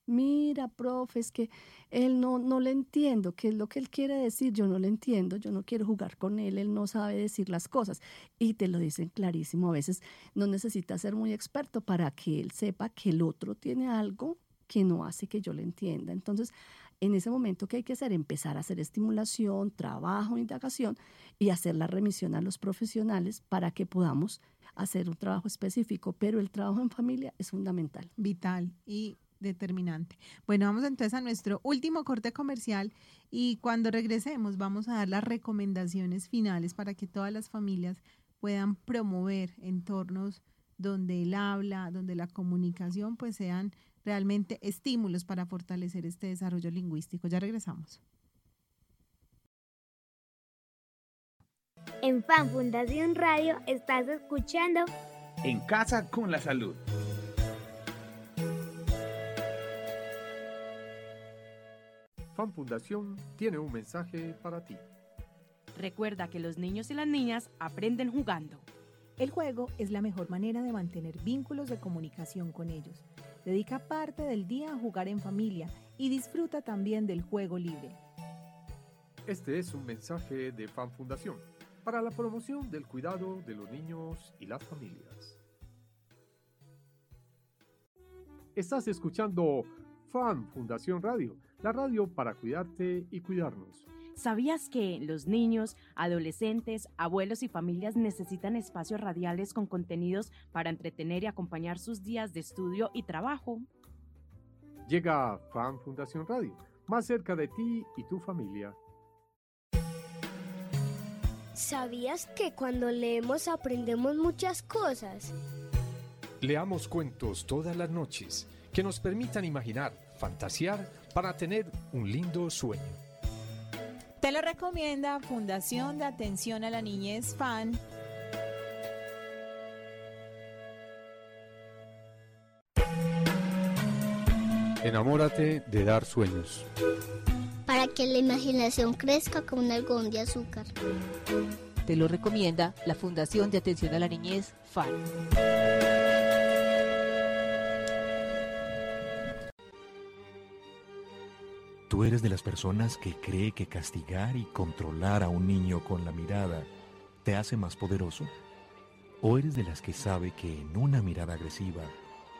Mira, profe, es que él no, no le entiendo, qué es lo que él quiere decir, yo no le entiendo, yo no quiero jugar con él, él no sabe decir las cosas. Y te lo dicen clarísimo, a veces no necesita ser muy experto para que él sepa que el otro tiene algo que no hace que yo le entienda. Entonces, en ese momento, ¿qué hay que hacer? Empezar a hacer estimulación, trabajo, indagación y hacer la remisión a los profesionales para que podamos hacer un trabajo específico. Pero el trabajo en familia es fundamental. Vital y determinante. Bueno, vamos entonces a nuestro último corte comercial y cuando regresemos vamos a dar las recomendaciones finales para que todas las familias puedan promover entornos donde el habla, donde la comunicación pues sean realmente estímulos para fortalecer este desarrollo lingüístico. Ya regresamos. En Fan Fundación Radio estás escuchando En Casa con la Salud. Fan Fundación tiene un mensaje para ti. Recuerda que los niños y las niñas aprenden jugando. El juego es la mejor manera de mantener vínculos de comunicación con ellos. Dedica parte del día a jugar en familia y disfruta también del juego libre. Este es un mensaje de Fan Fundación para la promoción del cuidado de los niños y las familias. Estás escuchando Fan Fundación Radio, la radio para cuidarte y cuidarnos. ¿Sabías que los niños, adolescentes, abuelos y familias necesitan espacios radiales con contenidos para entretener y acompañar sus días de estudio y trabajo? Llega Fan Fundación Radio, más cerca de ti y tu familia. ¿Sabías que cuando leemos aprendemos muchas cosas? Leamos cuentos todas las noches que nos permitan imaginar, fantasear para tener un lindo sueño. Te lo recomienda Fundación de Atención a la Niñez FAN. Enamórate de dar sueños. para que la imaginación crezca como un algodón de azúcar. Te lo recomienda la Fundación de Atención a la Niñez, FAN. ¿Tú eres de las personas que cree que castigar y controlar a un niño con la mirada te hace más poderoso? ¿O eres de las que sabe que en una mirada agresiva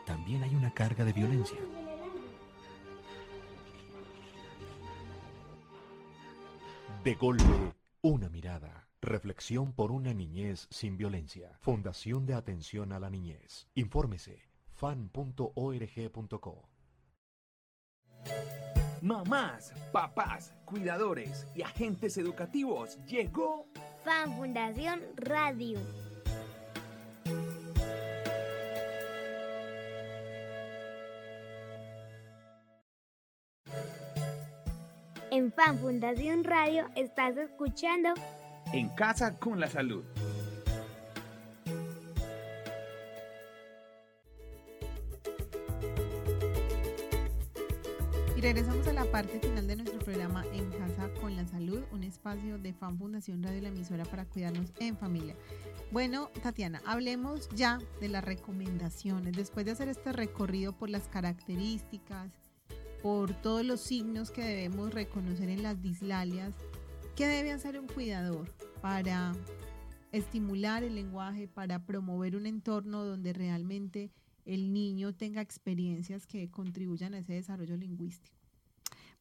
también hay una carga de violencia? De golpe, una mirada. Reflexión por una niñez sin violencia. Fundación de Atención a la Niñez. Infórmese fan.org.co. Mamás, papás, cuidadores y agentes educativos, llegó Fan Fundación Radio. En Fan Fundación Radio estás escuchando En Casa con la Salud. Regresamos a la parte final de nuestro programa En Casa con la Salud, un espacio de Fan Fundación Radio, la emisora para cuidarnos en familia. Bueno, Tatiana, hablemos ya de las recomendaciones. Después de hacer este recorrido por las características, por todos los signos que debemos reconocer en las dislalias, ¿qué debe hacer un cuidador para estimular el lenguaje, para promover un entorno donde realmente el niño tenga experiencias que contribuyan a ese desarrollo lingüístico?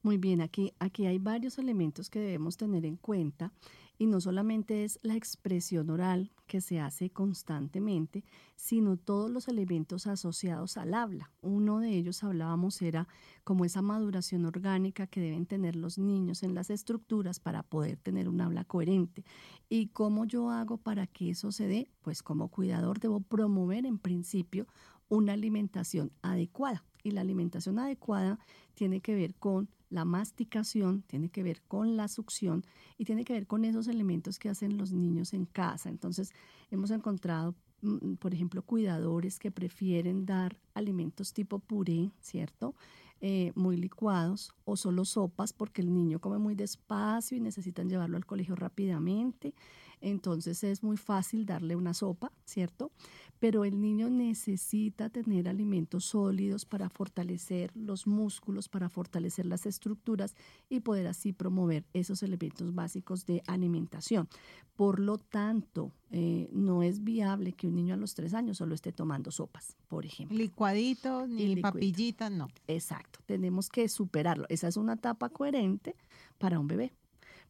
Muy bien, aquí, aquí hay varios elementos que debemos tener en cuenta y no solamente es la expresión oral que se hace constantemente, sino todos los elementos asociados al habla. Uno de ellos hablábamos era como esa maduración orgánica que deben tener los niños en las estructuras para poder tener un habla coherente. ¿Y cómo yo hago para que eso se dé? Pues como cuidador debo promover en principio una alimentación adecuada. Y la alimentación adecuada tiene que ver con la masticación, tiene que ver con la succión y tiene que ver con esos elementos que hacen los niños en casa. Entonces, hemos encontrado, mm, por ejemplo, cuidadores que prefieren dar alimentos tipo puré, ¿cierto? Eh, muy licuados o solo sopas porque el niño come muy despacio y necesitan llevarlo al colegio rápidamente. Entonces es muy fácil darle una sopa, ¿cierto? Pero el niño necesita tener alimentos sólidos para fortalecer los músculos, para fortalecer las estructuras y poder así promover esos elementos básicos de alimentación. Por lo tanto, eh, no es viable que un niño a los tres años solo esté tomando sopas, por ejemplo. Licuaditos ni papillitas, no. Exacto, tenemos que superarlo. Esa es una etapa coherente para un bebé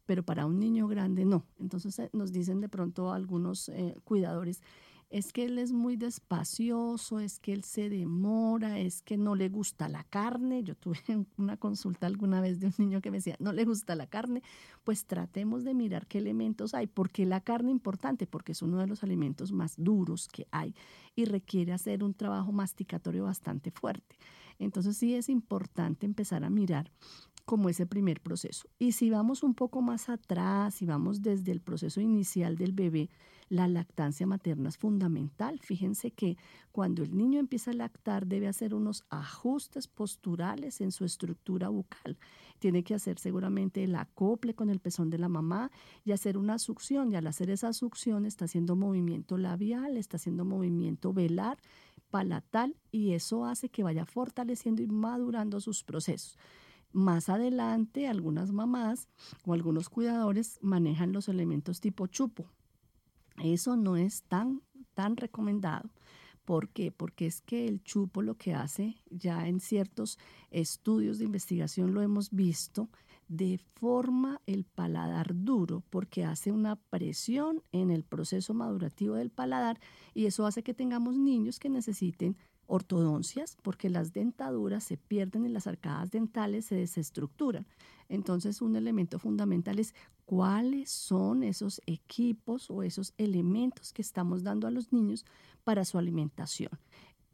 pero para un niño grande no. Entonces eh, nos dicen de pronto algunos eh, cuidadores, es que él es muy despacioso, es que él se demora, es que no le gusta la carne. Yo tuve una consulta alguna vez de un niño que me decía, no le gusta la carne. Pues tratemos de mirar qué elementos hay. ¿Por qué la carne importante? Porque es uno de los alimentos más duros que hay y requiere hacer un trabajo masticatorio bastante fuerte. Entonces sí es importante empezar a mirar como ese primer proceso. Y si vamos un poco más atrás, si vamos desde el proceso inicial del bebé, la lactancia materna es fundamental. Fíjense que cuando el niño empieza a lactar debe hacer unos ajustes posturales en su estructura bucal. Tiene que hacer seguramente el acople con el pezón de la mamá y hacer una succión. Y al hacer esa succión está haciendo movimiento labial, está haciendo movimiento velar, palatal y eso hace que vaya fortaleciendo y madurando sus procesos. Más adelante, algunas mamás o algunos cuidadores manejan los elementos tipo chupo. Eso no es tan, tan recomendado. ¿Por qué? Porque es que el chupo lo que hace, ya en ciertos estudios de investigación lo hemos visto, deforma el paladar duro porque hace una presión en el proceso madurativo del paladar y eso hace que tengamos niños que necesiten ortodoncias porque las dentaduras se pierden y las arcadas dentales se desestructuran. Entonces, un elemento fundamental es cuáles son esos equipos o esos elementos que estamos dando a los niños para su alimentación.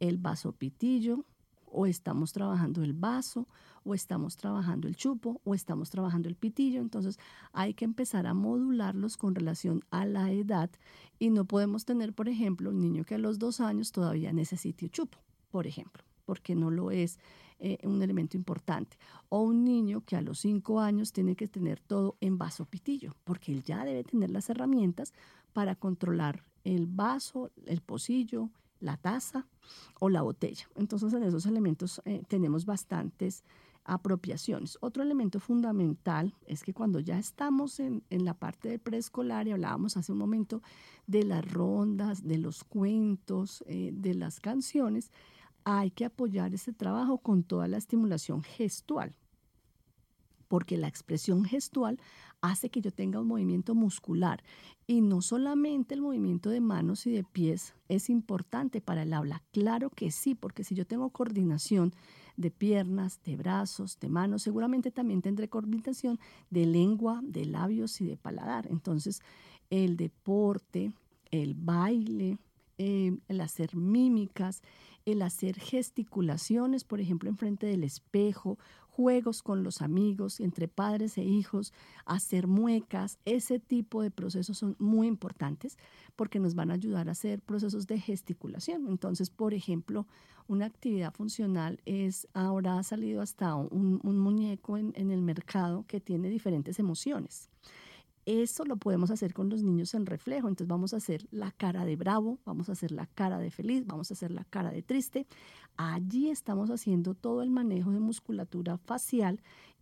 El vaso pitillo, o estamos trabajando el vaso, o estamos trabajando el chupo, o estamos trabajando el pitillo. Entonces hay que empezar a modularlos con relación a la edad y no podemos tener, por ejemplo, un niño que a los dos años todavía necesite chupo por ejemplo. porque no lo es eh, un elemento importante. O un niño que a los cinco años tiene que tener todo en vaso pitillo, porque él ya debe tener las herramientas para controlar el vaso, el pocillo, la taza o la botella. Entonces en esos elementos eh, tenemos bastantes apropiaciones. Otro elemento fundamental es que cuando ya estamos en, la parte de preescolar y hablábamos hace un momento de las rondas, de los cuentos, eh, de las canciones, hay que apoyar ese trabajo con toda la estimulación gestual, porque la expresión gestual hace que yo tenga un movimiento muscular y no solamente el movimiento de manos y de pies es importante para el habla, claro que sí, porque si yo tengo coordinación de piernas, de brazos, de manos, seguramente también tendré coordinación de lengua, de labios y de paladar. Entonces, el deporte, el baile, eh, el hacer mímicas, el hacer gesticulaciones, por ejemplo, enfrente del espejo, juegos con los amigos, entre padres e hijos, hacer muecas, ese tipo de procesos son muy importantes porque nos van a ayudar a hacer procesos de gesticulación. Entonces, por ejemplo, una actividad funcional es, ahora ha salido hasta un, muñeco en, en el mercado que tiene diferentes emociones. Eso lo podemos hacer con los niños en reflejo. Entonces vamos a hacer la cara de bravo, vamos a hacer la cara de feliz, vamos a hacer la cara de triste. Allí estamos haciendo todo el manejo de musculatura facial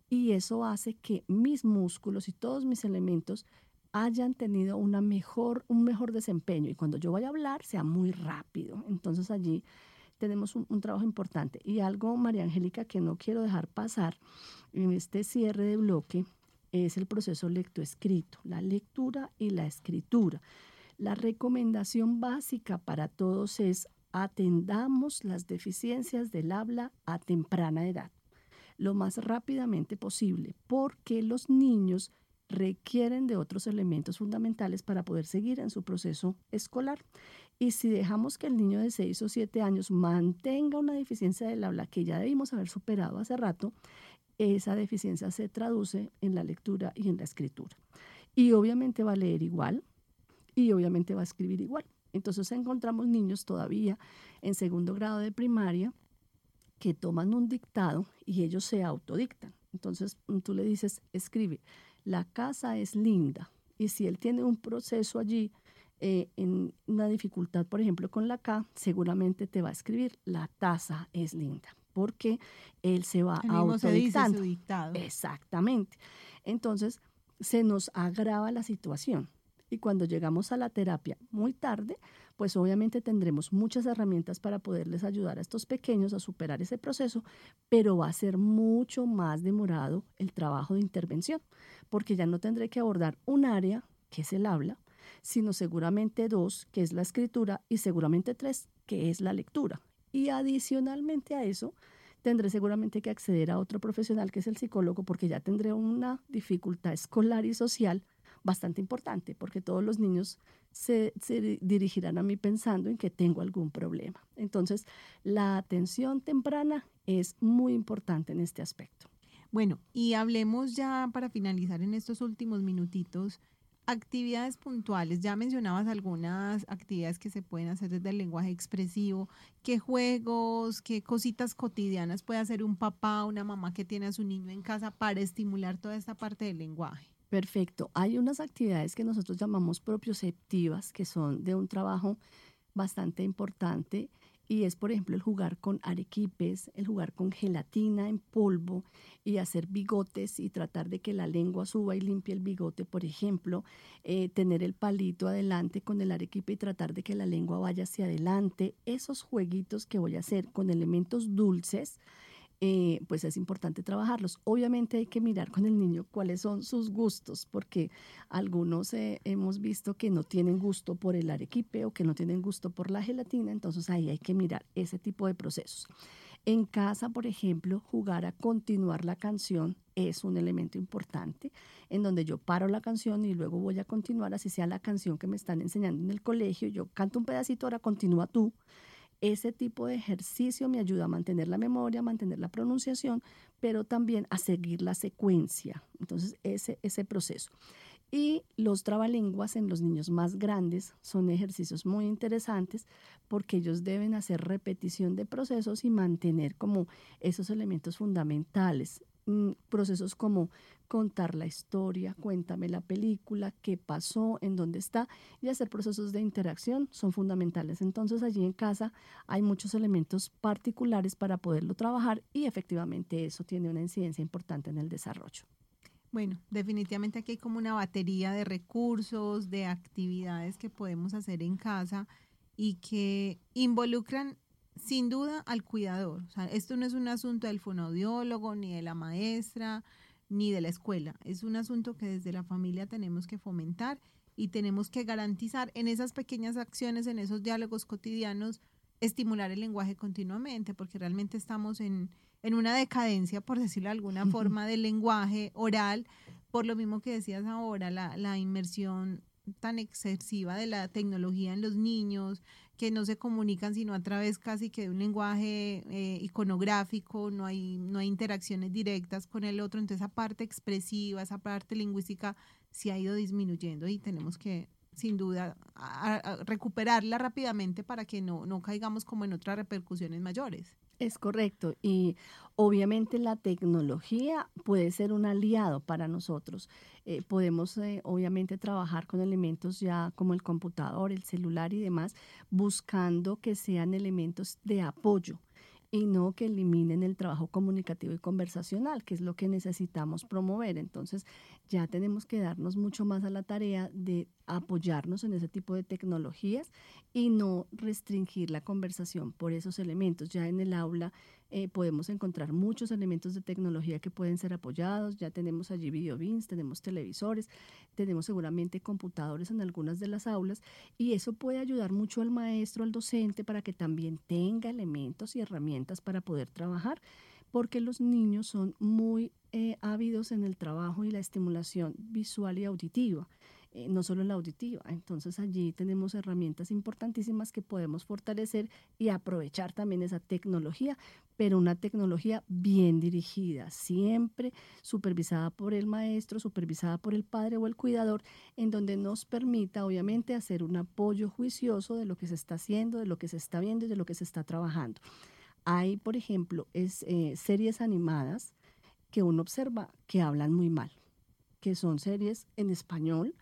y eso hace que mis músculos y todos mis elementos hayan tenido una mejor, un mejor desempeño y cuando yo vaya a hablar sea muy rápido. Entonces allí tenemos un, un, trabajo importante. Y algo, María Angélica, que no quiero dejar pasar en este cierre de bloque es el proceso lectoescrito, la lectura y la escritura. La recomendación básica para todos es atendamos las deficiencias del habla a temprana edad, lo más rápidamente posible, porque los niños requieren de otros elementos fundamentales para poder seguir en su proceso escolar. Y si dejamos que el niño de 6 o 7 años mantenga una deficiencia del habla que ya debimos haber superado hace rato, esa deficiencia se traduce en la lectura y en la escritura. Y obviamente va a leer igual y obviamente va a escribir igual. Entonces encontramos niños todavía en segundo grado de primaria que toman un dictado y ellos se autodictan. Entonces tú le dices, escribe, la casa es linda. Y si él tiene un proceso allí, eh, en una dificultad, por ejemplo, con la K, seguramente te va a escribir, la taza es linda porque él se va autodictando. dictado. Exactamente. Entonces, se nos agrava la situación. Y cuando llegamos a la terapia muy tarde, pues obviamente tendremos muchas herramientas para poderles ayudar a estos pequeños a superar ese proceso, pero va a ser mucho más demorado el trabajo de intervención, porque ya no tendré que abordar un área, que es el habla, sino seguramente dos, que es la escritura, y seguramente tres, que es la lectura. Y adicionalmente a eso, tendré seguramente que acceder a otro profesional que es el psicólogo porque ya tendré una dificultad escolar y social bastante importante porque todos los niños se, se, dirigirán a mí pensando en que tengo algún problema. Entonces, la atención temprana es muy importante en este aspecto. Bueno, y hablemos ya para finalizar en estos últimos minutitos actividades puntuales, ya mencionabas algunas actividades que se pueden hacer desde el lenguaje expresivo, qué juegos, qué cositas cotidianas puede hacer un papá, una mamá que tiene a su niño en casa para estimular toda esta parte del lenguaje. Perfecto. Hay unas actividades que nosotros llamamos propioceptivas, que son de un trabajo bastante importante y es, por ejemplo, el jugar con arequipes, el jugar con gelatina en polvo y hacer bigotes y tratar de que la lengua suba y limpie el bigote, por ejemplo, eh, tener el palito adelante con el arequipe y tratar de que la lengua vaya hacia adelante. Esos jueguitos que voy a hacer con elementos dulces eh, pues es importante trabajarlos. Obviamente hay que mirar con el niño cuáles son sus gustos, porque algunos eh, hemos visto que no tienen gusto por el arequipe o que no tienen gusto por la gelatina, entonces ahí hay que mirar ese tipo de procesos. En casa, por ejemplo, jugar a continuar la canción es un elemento importante, en donde yo paro la canción y luego voy a continuar, así sea la canción que me están enseñando en el colegio, yo canto un pedacito, ahora continúa tú ese tipo de ejercicio me ayuda a mantener la memoria, a mantener la pronunciación, pero también a seguir la secuencia. Entonces, ese, ese proceso. Y los trabalenguas en los niños más grandes son ejercicios muy interesantes porque ellos deben hacer repetición de procesos y mantener como esos elementos fundamentales. Mm, procesos como contar la historia, cuéntame la película, qué pasó, en dónde está, y hacer procesos de interacción son fundamentales. Entonces allí en casa hay muchos elementos particulares para poderlo trabajar y efectivamente eso tiene una incidencia importante en el desarrollo. Bueno, definitivamente aquí hay como una batería de recursos, de actividades que podemos hacer en casa y que involucran sin duda al cuidador. O sea, esto no es un asunto del fonoaudiólogo, ni de la maestra, ni de la escuela. Es un asunto que desde la familia tenemos que fomentar y tenemos que garantizar en esas pequeñas acciones, en esos diálogos cotidianos, estimular el lenguaje continuamente, porque realmente estamos en, en una decadencia, por decirlo de alguna forma, del lenguaje oral, por lo mismo que decías ahora, la, la inmersión tan excesiva de la tecnología en los niños, que no se comunican sino a través casi que de un lenguaje eh, iconográfico, no hay, no hay interacciones directas con el otro, entonces esa parte expresiva, esa parte lingüística se ha ido disminuyendo y tenemos que sin duda recuperarla rápidamente para que no, no caigamos como en otras repercusiones mayores. Es correcto. Y obviamente la tecnología puede ser un aliado para nosotros. Eh, podemos eh, obviamente trabajar con elementos ya como el computador, el celular y demás, buscando que sean elementos de apoyo y no que eliminen el trabajo comunicativo y conversacional, que es lo que necesitamos promover. Entonces, ya tenemos que darnos mucho más a la tarea de apoyarnos en ese tipo de tecnologías y no restringir la conversación por esos elementos. Ya en el aula eh, podemos encontrar muchos elementos de tecnología que pueden ser apoyados. Ya tenemos allí videobins, tenemos televisores, tenemos seguramente computadores en algunas de las aulas y eso puede ayudar mucho al maestro, al docente, para que también tenga elementos y herramientas para poder trabajar porque los niños son muy eh, ávidos en el trabajo y la estimulación visual y auditiva. Eh, no solo la auditiva. Entonces allí tenemos herramientas importantísimas que podemos fortalecer y aprovechar también esa tecnología, pero una tecnología bien dirigida, siempre supervisada por el maestro, supervisada por el padre o el cuidador, en donde nos permita obviamente hacer un apoyo juicioso de lo que se está haciendo, de lo que se está viendo y de lo que se está trabajando. Hay, por ejemplo, es, eh, series animadas que uno observa que hablan muy mal, que son series en español,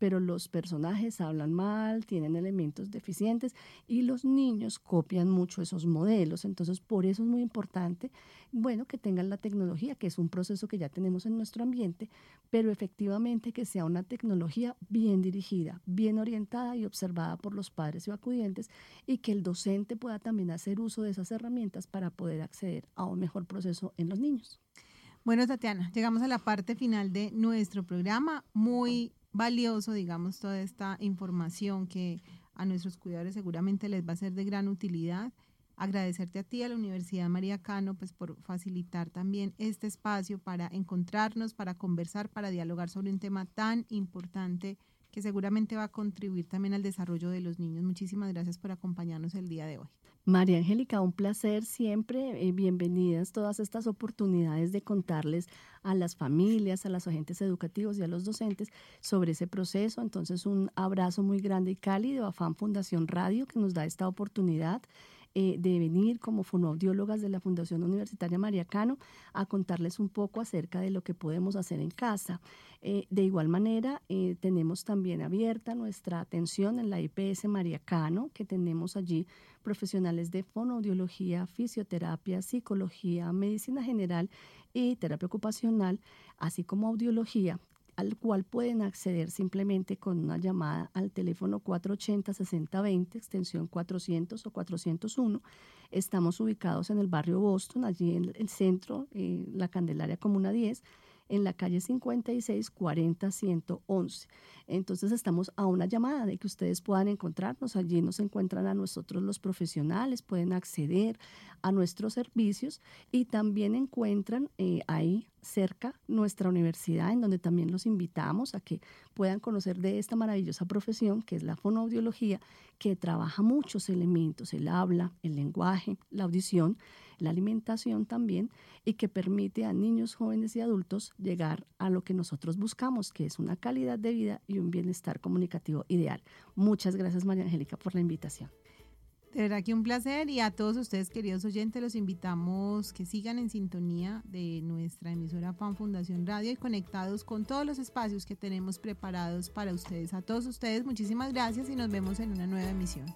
pero los personajes hablan mal, tienen elementos deficientes y los niños copian mucho esos modelos. Entonces, por eso es muy importante, bueno, que tengan la tecnología, que es un proceso que ya tenemos en nuestro ambiente, pero efectivamente que sea una tecnología bien dirigida, bien orientada y observada por los padres y acudientes y que el docente pueda también hacer uso de esas herramientas para poder acceder a un mejor proceso en los niños. Bueno, Tatiana, llegamos a la parte final de nuestro programa. Muy valioso, digamos, toda esta información que a nuestros cuidadores seguramente les va a ser de gran utilidad. Agradecerte a ti, a la Universidad María Cano, pues por facilitar también este espacio para encontrarnos, para conversar, para dialogar sobre un tema tan importante que seguramente va a contribuir también al desarrollo de los niños. Muchísimas gracias por acompañarnos el día de hoy. María Angélica, un placer siempre. Eh, bienvenidas todas estas oportunidades de contarles a las familias, a los agentes educativos y a los docentes sobre ese proceso. Entonces, un abrazo muy grande y cálido a FAN Fundación Radio que nos da esta oportunidad. Eh, de venir como fonoaudiólogas de la Fundación Universitaria María Cano a contarles un poco acerca de lo que podemos hacer en casa. Eh, de igual manera, eh, tenemos también abierta nuestra atención en la IPS María Cano, que tenemos allí profesionales de fonoaudiología, fisioterapia, psicología, medicina general y terapia ocupacional, así como audiología al cual pueden acceder simplemente con una llamada al teléfono 480-6020, extensión 400 o 401. Estamos ubicados en el barrio Boston, allí en el centro, eh, la Candelaria Comuna 10 en la calle 56 40 111. Entonces estamos a una llamada de que ustedes puedan encontrarnos. Allí nos encuentran a nosotros los profesionales, pueden acceder a nuestros servicios y también encuentran eh, ahí cerca nuestra universidad, en donde también los invitamos a que puedan conocer de esta maravillosa profesión que es la fonoaudiología, que trabaja muchos elementos, el habla, el lenguaje, la audición, la alimentación también, y que permite a niños, jóvenes y adultos llegar a lo que nosotros buscamos, que es una calidad de vida y un bienestar comunicativo ideal. Muchas gracias, María Angélica, por la invitación. De verdad que un placer y a todos ustedes queridos oyentes los invitamos que sigan en sintonía de nuestra emisora Fan Fundación Radio y conectados con todos los espacios que tenemos preparados para ustedes. A todos ustedes muchísimas gracias y nos vemos en una nueva emisión.